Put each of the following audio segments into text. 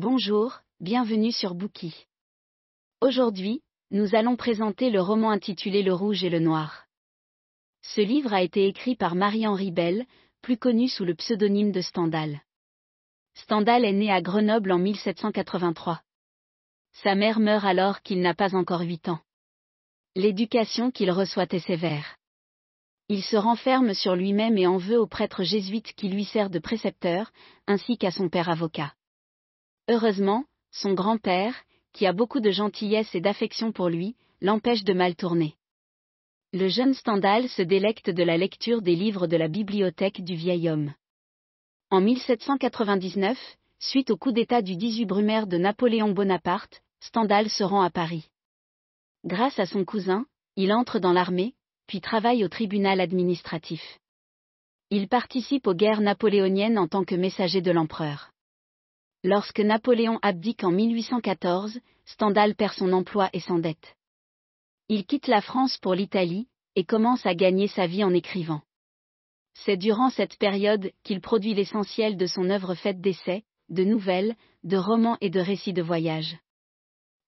Bonjour, bienvenue sur Bookie. Aujourd'hui, nous allons présenter le roman intitulé Le Rouge et le Noir. Ce livre a été écrit par Marie-Henri Bell, plus connu sous le pseudonyme de Stendhal. Stendhal est né à Grenoble en 1783. Sa mère meurt alors qu'il n'a pas encore 8 ans. L'éducation qu'il reçoit est sévère. Il se renferme sur lui-même et en veut au prêtre jésuite qui lui sert de précepteur, ainsi qu'à son père avocat. Heureusement, son grand-père, qui a beaucoup de gentillesse et d'affection pour lui, l'empêche de mal tourner. Le jeune Stendhal se délecte de la lecture des livres de la bibliothèque du vieil homme. En 1799, suite au coup d'État du 18 Brumaire de Napoléon Bonaparte, Stendhal se rend à Paris. Grâce à son cousin, il entre dans l'armée, puis travaille au tribunal administratif. Il participe aux guerres napoléoniennes en tant que messager de l'empereur. Lorsque Napoléon abdique en 1814, Stendhal perd son emploi et s'endette. Il quitte la France pour l'Italie, et commence à gagner sa vie en écrivant. C'est durant cette période qu'il produit l'essentiel de son œuvre faite d'essais, de nouvelles, de romans et de récits de voyage.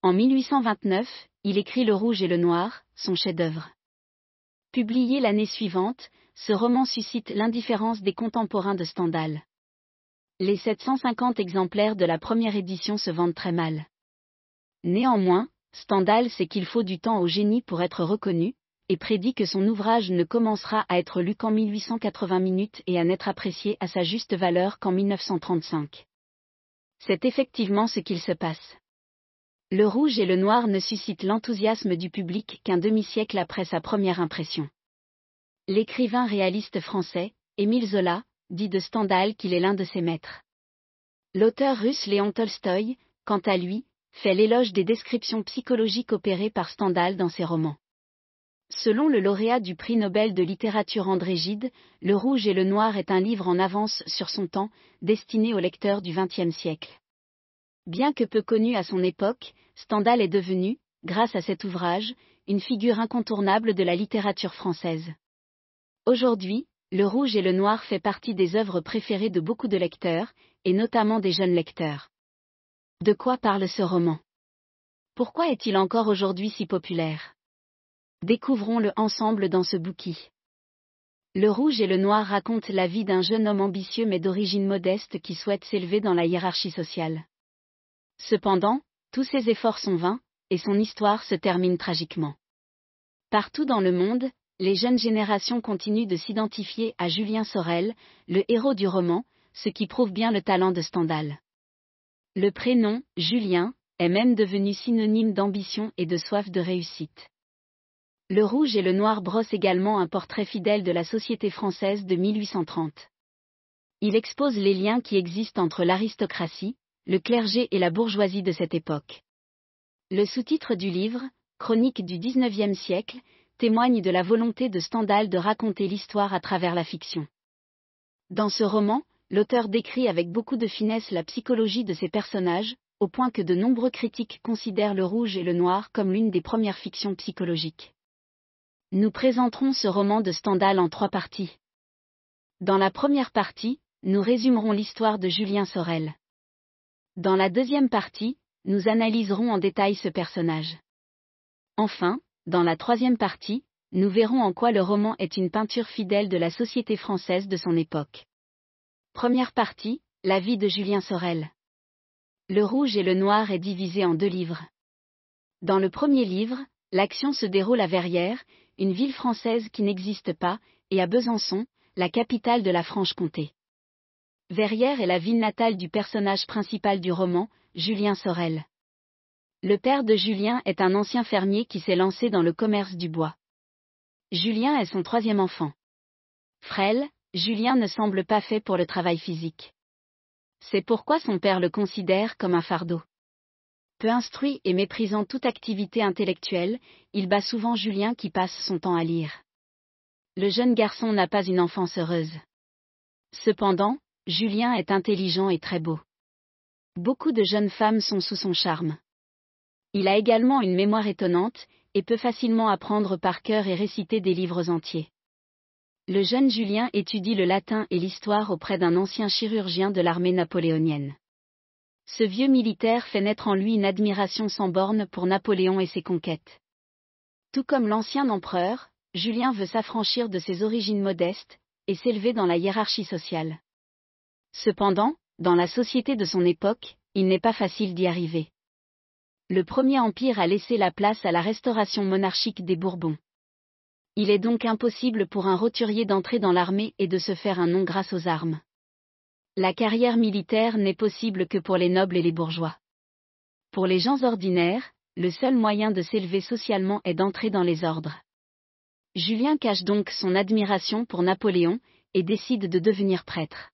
En 1829, il écrit Le Rouge et le Noir, son chef-d'œuvre. Publié l'année suivante, ce roman suscite l'indifférence des contemporains de Stendhal. Les 750 exemplaires de la première édition se vendent très mal. Néanmoins, Stendhal sait qu'il faut du temps au génie pour être reconnu, et prédit que son ouvrage ne commencera à être lu qu'en 1880 minutes et à n'être apprécié à sa juste valeur qu'en 1935. C'est effectivement ce qu'il se passe. Le rouge et le noir ne suscitent l'enthousiasme du public qu'un demi-siècle après sa première impression. L'écrivain réaliste français, Émile Zola, dit de Stendhal qu'il est l'un de ses maîtres. L'auteur russe Léon Tolstoï, quant à lui, fait l'éloge des descriptions psychologiques opérées par Stendhal dans ses romans. Selon le lauréat du prix Nobel de littérature André Gide, Le Rouge et le Noir est un livre en avance sur son temps, destiné aux lecteurs du XXe siècle. Bien que peu connu à son époque, Stendhal est devenu, grâce à cet ouvrage, une figure incontournable de la littérature française. Aujourd'hui, Le Rouge et le Noir fait partie des œuvres préférées de beaucoup de lecteurs, et notamment des jeunes lecteurs. De quoi parle ce roman? Pourquoi est-il encore aujourd'hui si populaire? Découvrons-le ensemble dans ce bouquin. Le Rouge et le Noir raconte la vie d'un jeune homme ambitieux mais d'origine modeste qui souhaite s'élever dans la hiérarchie sociale. Cependant, tous ses efforts sont vains, et son histoire se termine tragiquement. Partout dans le monde, les jeunes générations continuent de s'identifier à Julien Sorel, le héros du roman, ce qui prouve bien le talent de Stendhal. Le prénom, Julien, est même devenu synonyme d'ambition et de soif de réussite. Le rouge et le noir brossent également un portrait fidèle de la société française de 1830. Il expose les liens qui existent entre l'aristocratie, le clergé et la bourgeoisie de cette époque. Le sous-titre du livre, Chronique du XIXe siècle, témoigne de la volonté de Stendhal de raconter l'histoire à travers la fiction. Dans ce roman, l'auteur décrit avec beaucoup de finesse la psychologie de ses personnages, au point que de nombreux critiques considèrent le rouge et le noir comme l'une des premières fictions psychologiques. Nous présenterons ce roman de Stendhal en trois parties. Dans la première partie, nous résumerons l'histoire de Julien Sorel. Dans la deuxième partie, nous analyserons en détail ce personnage. Enfin, dans la troisième partie, nous verrons en quoi le roman est une peinture fidèle de la société française de son époque. Première partie, la vie de Julien Sorel. Le rouge et le noir est divisé en deux livres. Dans le premier livre, l'action se déroule à Verrières, une ville française qui n'existe pas, et à Besançon, la capitale de la Franche-Comté. Verrières est la ville natale du personnage principal du roman, Julien Sorel. Le père de Julien est un ancien fermier qui s'est lancé dans le commerce du bois. Julien est son troisième enfant. Frêle, Julien ne semble pas fait pour le travail physique. C'est pourquoi son père le considère comme un fardeau. Peu instruit et méprisant toute activité intellectuelle, il bat souvent Julien qui passe son temps à lire. Le jeune garçon n'a pas une enfance heureuse. Cependant, Julien est intelligent et très beau. Beaucoup de jeunes femmes sont sous son charme. Il a également une mémoire étonnante, et peut facilement apprendre par cœur et réciter des livres entiers. Le jeune Julien étudie le latin et l'histoire auprès d'un ancien chirurgien de l'armée napoléonienne. Ce vieux militaire fait naître en lui une admiration sans borne pour Napoléon et ses conquêtes. Tout comme l'ancien empereur, Julien veut s'affranchir de ses origines modestes et s'élever dans la hiérarchie sociale. Cependant, dans la société de son époque, il n'est pas facile d'y arriver. Le premier empire a laissé la place à la restauration monarchique des Bourbons. Il est donc impossible pour un roturier d'entrer dans l'armée et de se faire un nom grâce aux armes. La carrière militaire n'est possible que pour les nobles et les bourgeois. Pour les gens ordinaires, le seul moyen de s'élever socialement est d'entrer dans les ordres. Julien cache donc son admiration pour Napoléon et décide de devenir prêtre.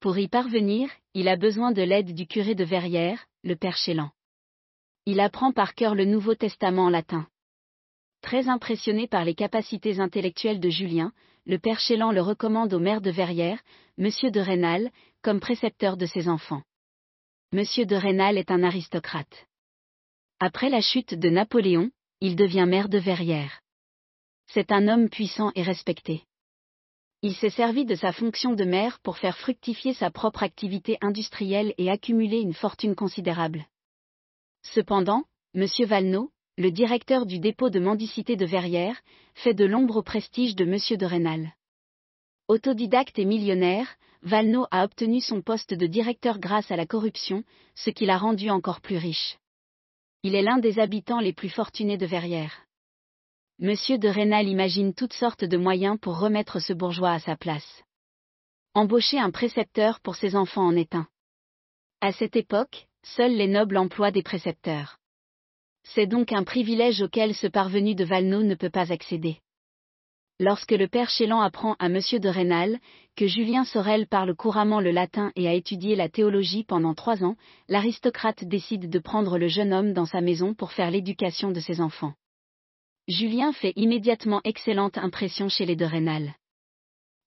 Pour y parvenir, il a besoin de l'aide du curé de Verrières, le père Chélan. Il apprend par cœur le Nouveau Testament en latin. Très impressionné par les capacités intellectuelles de Julien, le père Chélan le recommande au maire de Verrières, Monsieur de Rênal, comme précepteur de ses enfants. Monsieur de Rênal est un aristocrate. Après la chute de Napoléon, il devient maire de Verrières. C'est un homme puissant et respecté. Il s'est servi de sa fonction de maire pour faire fructifier sa propre activité industrielle et accumuler une fortune considérable. Cependant, M. Valneau, le directeur du dépôt de mendicité de Verrières, fait de l'ombre au prestige de M. de Rênal. Autodidacte et millionnaire, Valneau a obtenu son poste de directeur grâce à la corruption, ce qui l'a rendu encore plus riche. Il est l'un des habitants les plus fortunés de Verrières. Monsieur de Rênal imagine toutes sortes de moyens pour remettre ce bourgeois à sa place. Embaucher un précepteur pour ses enfants en est un. À cette époque, seuls les nobles emploient des précepteurs. C'est donc un privilège auquel ce parvenu de Valneau ne peut pas accéder. Lorsque le père Chélan apprend à Monsieur de Rênal que Julien Sorel parle couramment le latin et a étudié la théologie pendant trois ans, l'aristocrate décide de prendre le jeune homme dans sa maison pour faire l'éducation de ses enfants. Julien fait immédiatement excellente impression chez les de Rênal.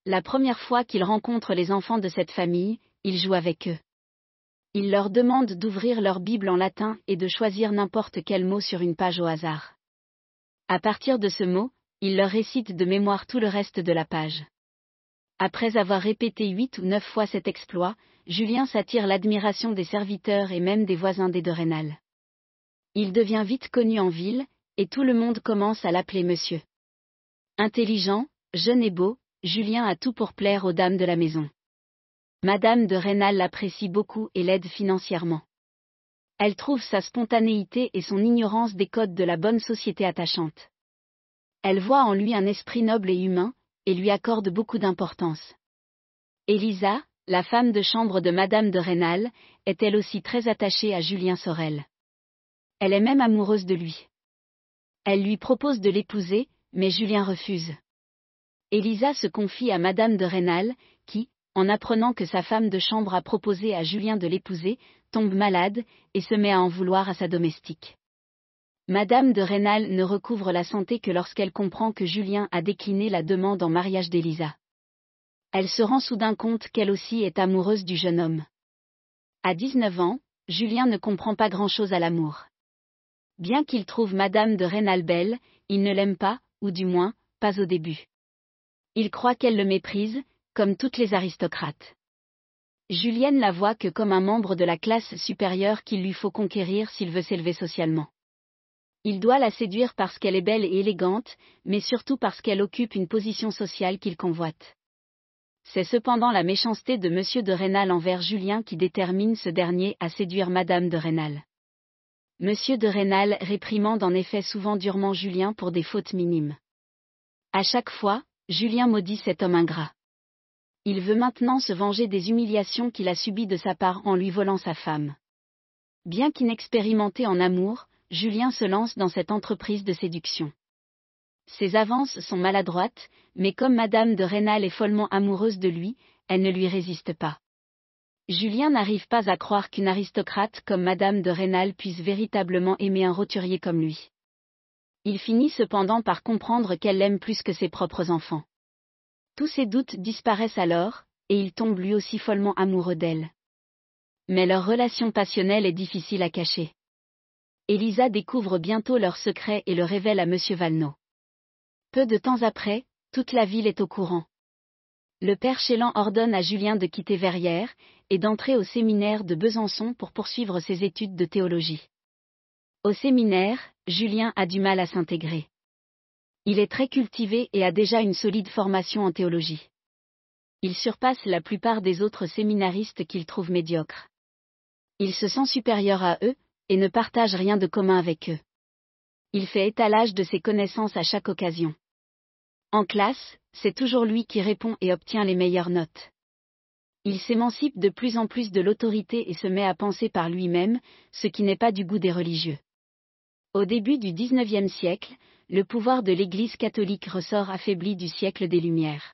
La première fois qu'il rencontre les enfants de cette famille, il joue avec eux. Il leur demande d'ouvrir leur Bible en latin et de choisir n'importe quel mot sur une page au hasard. À partir de ce mot, il leur récite de mémoire tout le reste de la page. Après avoir répété huit ou neuf fois cet exploit, Julien s'attire l'admiration des serviteurs et même des voisins des de Rênal. Il devient vite connu en ville, et tout le monde commence à l'appeler monsieur. Intelligent, jeune et beau, Julien a tout pour plaire aux dames de la maison. Madame de Rênal l'apprécie beaucoup et l'aide financièrement. Elle trouve sa spontanéité et son ignorance des codes de la bonne société attachante. Elle voit en lui un esprit noble et humain, et lui accorde beaucoup d'importance. Elisa, la femme de chambre de Madame de Rênal, est elle aussi très attachée à Julien Sorel. Elle est même amoureuse de lui. Elle lui propose de l'épouser, mais Julien refuse. Elisa se confie à Madame de Rênal, qui, en apprenant que sa femme de chambre a proposé à Julien de l'épouser, tombe malade, et se met à en vouloir à sa domestique. Madame de Rênal ne recouvre la santé que lorsqu'elle comprend que Julien a décliné la demande en mariage d'Elisa. Elle se rend soudain compte qu'elle aussi est amoureuse du jeune homme. À 19 ans, Julien ne comprend pas grand-chose à l'amour. Bien qu'il trouve Madame de Rênal belle, il ne l'aime pas, ou du moins, pas au début. Il croit qu'elle le méprise, comme toutes les aristocrates. Julienne la voit que comme un membre de la classe supérieure qu'il lui faut conquérir s'il veut s'élever socialement. Il doit la séduire parce qu'elle est belle et élégante, mais surtout parce qu'elle occupe une position sociale qu'il convoite. C'est cependant la méchanceté de M. de Rênal envers Julien qui détermine ce dernier à séduire Madame de Rênal. Monsieur de Rênal réprimande en effet souvent durement Julien pour des fautes minimes. À chaque fois, Julien maudit cet homme ingrat. Il veut maintenant se venger des humiliations qu'il a subies de sa part en lui volant sa femme. Bien qu'inexpérimenté en amour, Julien se lance dans cette entreprise de séduction. Ses avances sont maladroites, mais comme Madame de Rênal est follement amoureuse de lui, elle ne lui résiste pas. Julien n'arrive pas à croire qu'une aristocrate comme Madame de Rênal puisse véritablement aimer un roturier comme lui. Il finit cependant par comprendre qu'elle l'aime plus que ses propres enfants. Tous ses doutes disparaissent alors, et il tombe lui aussi follement amoureux d'elle. Mais leur relation passionnelle est difficile à cacher. Elisa découvre bientôt leur secret et le révèle à M. Valneau. Peu de temps après, toute la ville est au courant. Le père Chélan ordonne à Julien de quitter Verrières, et d'entrer au séminaire de Besançon pour poursuivre ses études de théologie. Au séminaire, Julien a du mal à s'intégrer. Il est très cultivé et a déjà une solide formation en théologie. Il surpasse la plupart des autres séminaristes qu'il trouve médiocres. Il se sent supérieur à eux, et ne partage rien de commun avec eux. Il fait étalage de ses connaissances à chaque occasion. En classe, c'est toujours lui qui répond et obtient les meilleures notes. Il s'émancipe de plus en plus de l'autorité et se met à penser par lui-même, ce qui n'est pas du goût des religieux. Au début du XIXe siècle, le pouvoir de l'Église catholique ressort affaibli du siècle des Lumières.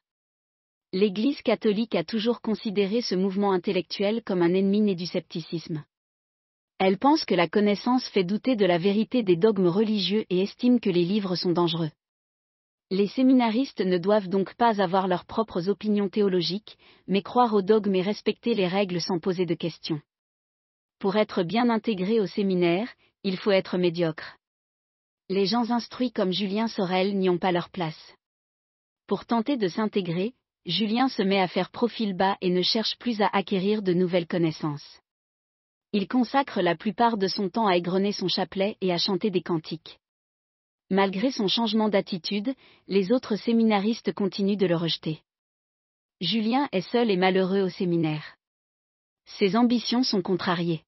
L'Église catholique a toujours considéré ce mouvement intellectuel comme un ennemi né du scepticisme. Elle pense que la connaissance fait douter de la vérité des dogmes religieux et estime que les livres sont dangereux. Les séminaristes ne doivent donc pas avoir leurs propres opinions théologiques, mais croire aux dogmes et respecter les règles sans poser de questions. Pour être bien intégré au séminaire, il faut être médiocre. Les gens instruits comme Julien Sorel n'y ont pas leur place. Pour tenter de s'intégrer, Julien se met à faire profil bas et ne cherche plus à acquérir de nouvelles connaissances. Il consacre la plupart de son temps à égrener son chapelet et à chanter des cantiques. Malgré son changement d'attitude, les autres séminaristes continuent de le rejeter. Julien est seul et malheureux au séminaire. Ses ambitions sont contrariées.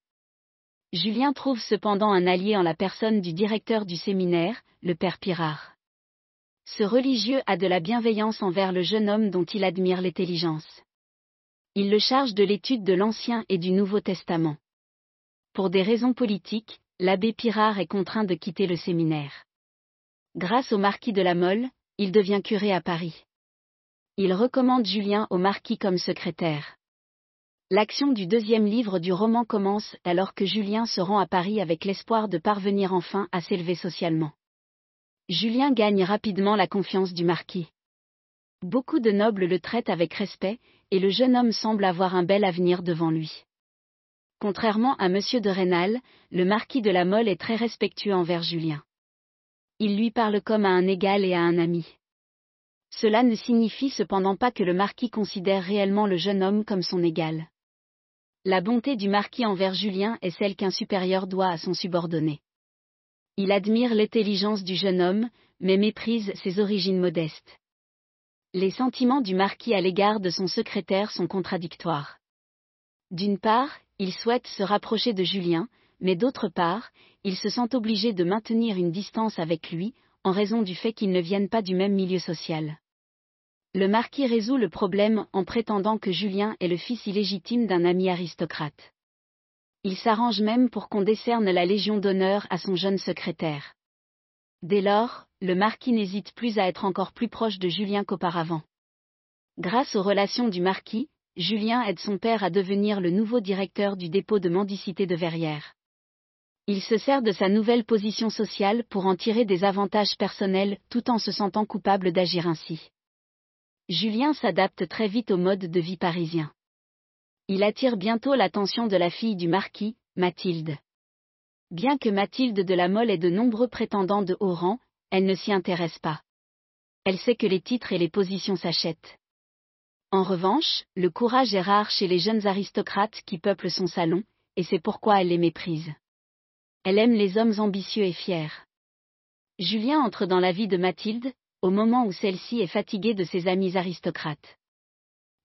Julien trouve cependant un allié en la personne du directeur du séminaire, le père Pirard. Ce religieux a de la bienveillance envers le jeune homme dont il admire l'intelligence. Il le charge de l'étude de l'Ancien et du Nouveau Testament. Pour des raisons politiques, l'abbé Pirard est contraint de quitter le séminaire. Grâce au marquis de la Mole, il devient curé à Paris. Il recommande Julien au marquis comme secrétaire. L'action du deuxième livre du roman commence alors que Julien se rend à Paris avec l'espoir de parvenir enfin à s'élever socialement. Julien gagne rapidement la confiance du marquis. Beaucoup de nobles le traitent avec respect, et le jeune homme semble avoir un bel avenir devant lui. Contrairement à M. de Rênal, le marquis de la Mole est très respectueux envers Julien il lui parle comme à un égal et à un ami. Cela ne signifie cependant pas que le marquis considère réellement le jeune homme comme son égal. La bonté du marquis envers Julien est celle qu'un supérieur doit à son subordonné. Il admire l'intelligence du jeune homme, mais méprise ses origines modestes. Les sentiments du marquis à l'égard de son secrétaire sont contradictoires. D'une part, il souhaite se rapprocher de Julien, mais d'autre part, il se sent obligé de maintenir une distance avec lui, en raison du fait qu'ils ne viennent pas du même milieu social. Le marquis résout le problème en prétendant que Julien est le fils illégitime d'un ami aristocrate. Il s'arrange même pour qu'on décerne la Légion d'honneur à son jeune secrétaire. Dès lors, le marquis n'hésite plus à être encore plus proche de Julien qu'auparavant. Grâce aux relations du marquis, Julien aide son père à devenir le nouveau directeur du dépôt de mendicité de Verrières. Il se sert de sa nouvelle position sociale pour en tirer des avantages personnels tout en se sentant coupable d'agir ainsi. Julien s'adapte très vite au mode de vie parisien. Il attire bientôt l'attention de la fille du marquis, Mathilde. Bien que Mathilde de la Mole ait de nombreux prétendants de haut rang, elle ne s'y intéresse pas. Elle sait que les titres et les positions s'achètent. En revanche, le courage est rare chez les jeunes aristocrates qui peuplent son salon, et c'est pourquoi elle les méprise. Elle aime les hommes ambitieux et fiers. Julien entre dans la vie de Mathilde, au moment où celle-ci est fatiguée de ses amis aristocrates.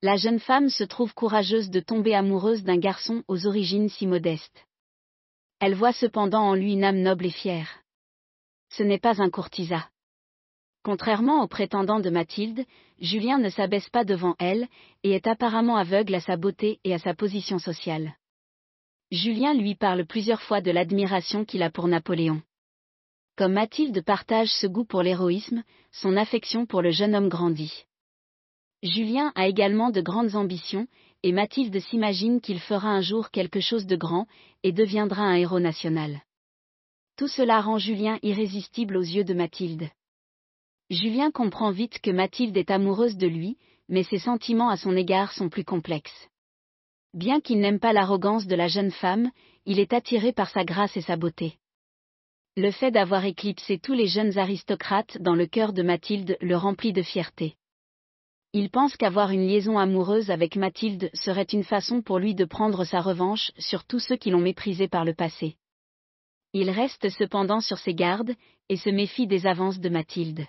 La jeune femme se trouve courageuse de tomber amoureuse d'un garçon aux origines si modestes. Elle voit cependant en lui une âme noble et fière. Ce n'est pas un courtisan. Contrairement aux prétendants de Mathilde, Julien ne s'abaisse pas devant elle, et est apparemment aveugle à sa beauté et à sa position sociale. Julien lui parle plusieurs fois de l'admiration qu'il a pour Napoléon. Comme Mathilde partage ce goût pour l'héroïsme, son affection pour le jeune homme grandit. Julien a également de grandes ambitions, et Mathilde s'imagine qu'il fera un jour quelque chose de grand, et deviendra un héros national. Tout cela rend Julien irrésistible aux yeux de Mathilde. Julien comprend vite que Mathilde est amoureuse de lui, mais ses sentiments à son égard sont plus complexes. Bien qu'il n'aime pas l'arrogance de la jeune femme, il est attiré par sa grâce et sa beauté. Le fait d'avoir éclipsé tous les jeunes aristocrates dans le cœur de Mathilde le remplit de fierté. Il pense qu'avoir une liaison amoureuse avec Mathilde serait une façon pour lui de prendre sa revanche sur tous ceux qui l'ont méprisé par le passé. Il reste cependant sur ses gardes, et se méfie des avances de Mathilde.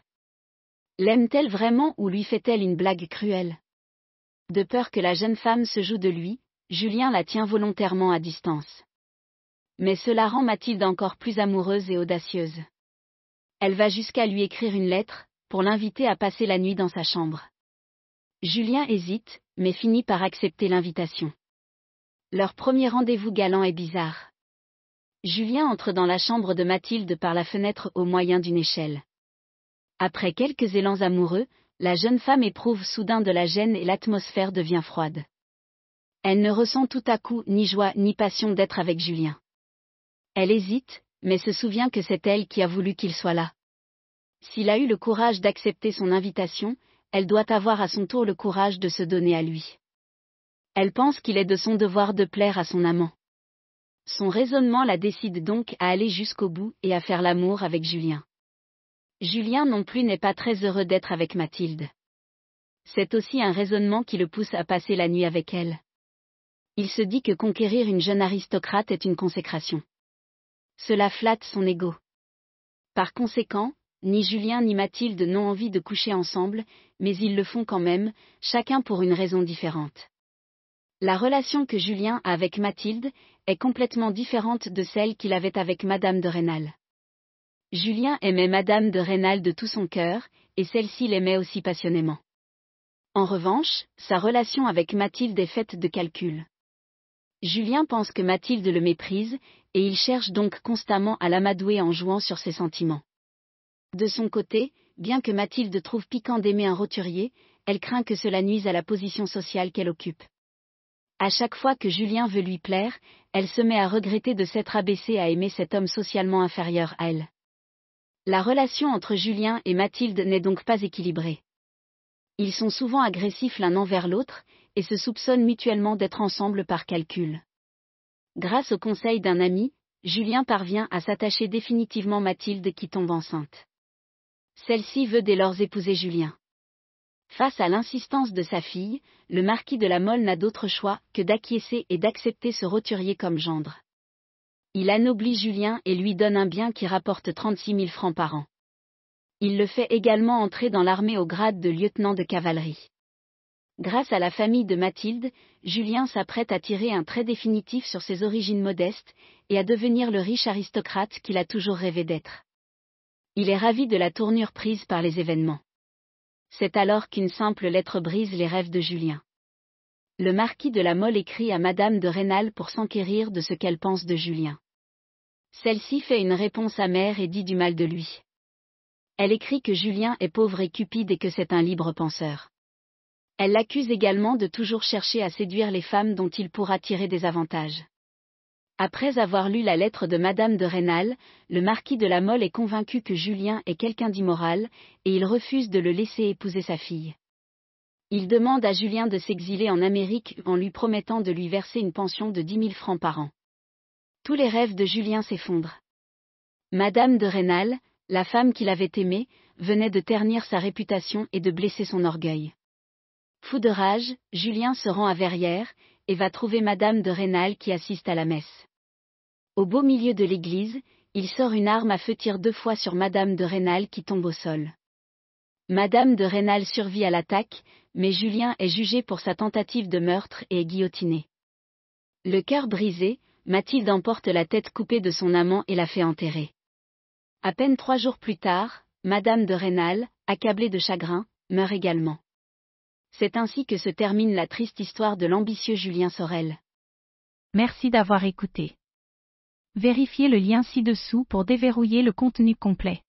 L'aime-t-elle vraiment ou lui fait-elle une blague cruelle? De peur que la jeune femme se joue de lui, Julien la tient volontairement à distance. Mais cela rend Mathilde encore plus amoureuse et audacieuse. Elle va jusqu'à lui écrire une lettre, pour l'inviter à passer la nuit dans sa chambre. Julien hésite, mais finit par accepter l'invitation. Leur premier rendez-vous galant est bizarre. Julien entre dans la chambre de Mathilde par la fenêtre au moyen d'une échelle. Après quelques élans amoureux, la jeune femme éprouve soudain de la gêne et l'atmosphère devient froide. Elle ne ressent tout à coup ni joie ni passion d'être avec Julien. Elle hésite, mais se souvient que c'est elle qui a voulu qu'il soit là. S'il a eu le courage d'accepter son invitation, elle doit avoir à son tour le courage de se donner à lui. Elle pense qu'il est de son devoir de plaire à son amant. Son raisonnement la décide donc à aller jusqu'au bout et à faire l'amour avec Julien. Julien non plus n'est pas très heureux d'être avec Mathilde. C'est aussi un raisonnement qui le pousse à passer la nuit avec elle. Il se dit que conquérir une jeune aristocrate est une consécration. Cela flatte son ego. Par conséquent, ni Julien ni Mathilde n'ont envie de coucher ensemble, mais ils le font quand même, chacun pour une raison différente. La relation que Julien a avec Mathilde est complètement différente de celle qu'il avait avec Madame de Rênal. Julien aimait Madame de Rênal de tout son cœur, et celle-ci l'aimait aussi passionnément. En revanche, sa relation avec Mathilde est faite de calculs. Julien pense que Mathilde le méprise, et il cherche donc constamment à l'amadouer en jouant sur ses sentiments. De son côté, bien que Mathilde trouve piquant d'aimer un roturier, elle craint que cela nuise à la position sociale qu'elle occupe. À chaque fois que Julien veut lui plaire, elle se met à regretter de s'être abaissée à aimer cet homme socialement inférieur à elle. La relation entre Julien et Mathilde n'est donc pas équilibrée. Ils sont souvent agressifs l'un envers l'autre, et se soupçonnent mutuellement d'être ensemble par calcul. Grâce au conseil d'un ami, Julien parvient à s'attacher définitivement Mathilde qui tombe enceinte. Celle-ci veut dès lors épouser Julien. Face à l'insistance de sa fille, le marquis de la Mole n'a d'autre choix que d'acquiescer et d'accepter ce roturier comme gendre. Il anoblit Julien et lui donne un bien qui rapporte 36 000 francs par an. Il le fait également entrer dans l'armée au grade de lieutenant de cavalerie. Grâce à la famille de Mathilde, Julien s'apprête à tirer un trait définitif sur ses origines modestes, et à devenir le riche aristocrate qu'il a toujours rêvé d'être. Il est ravi de la tournure prise par les événements. C'est alors qu'une simple lettre brise les rêves de Julien. Le marquis de la Mole écrit à Madame de Rênal pour s'enquérir de ce qu'elle pense de Julien. Celle-ci fait une réponse amère et dit du mal de lui. Elle écrit que Julien est pauvre et cupide et que c'est un libre penseur. Elle l'accuse également de toujours chercher à séduire les femmes dont il pourra tirer des avantages. Après avoir lu la lettre de Madame de Rênal, le marquis de la Mole est convaincu que Julien est quelqu'un d'immoral, et il refuse de le laisser épouser sa fille. Il demande à Julien de s'exiler en Amérique en lui promettant de lui verser une pension de dix mille francs par an. Tous les rêves de Julien s'effondrent. Madame de Rênal, la femme qu'il avait aimée, venait de ternir sa réputation et de blesser son orgueil. Fou de rage, Julien se rend à Verrières, et va trouver Madame de Rênal qui assiste à la messe. Au beau milieu de l'église, il sort une arme à feu tire deux fois sur Madame de Rênal qui tombe au sol. Madame de Rênal survit à l'attaque, mais Julien est jugé pour sa tentative de meurtre et est guillotiné. Le cœur brisé, Mathilde emporte la tête coupée de son amant et la fait enterrer. À peine trois jours plus tard, Madame de Rênal, accablée de chagrin, meurt également. C'est ainsi que se termine la triste histoire de l'ambitieux Julien Sorel. Merci d'avoir écouté. Vérifiez le lien ci-dessous pour déverrouiller le contenu complet.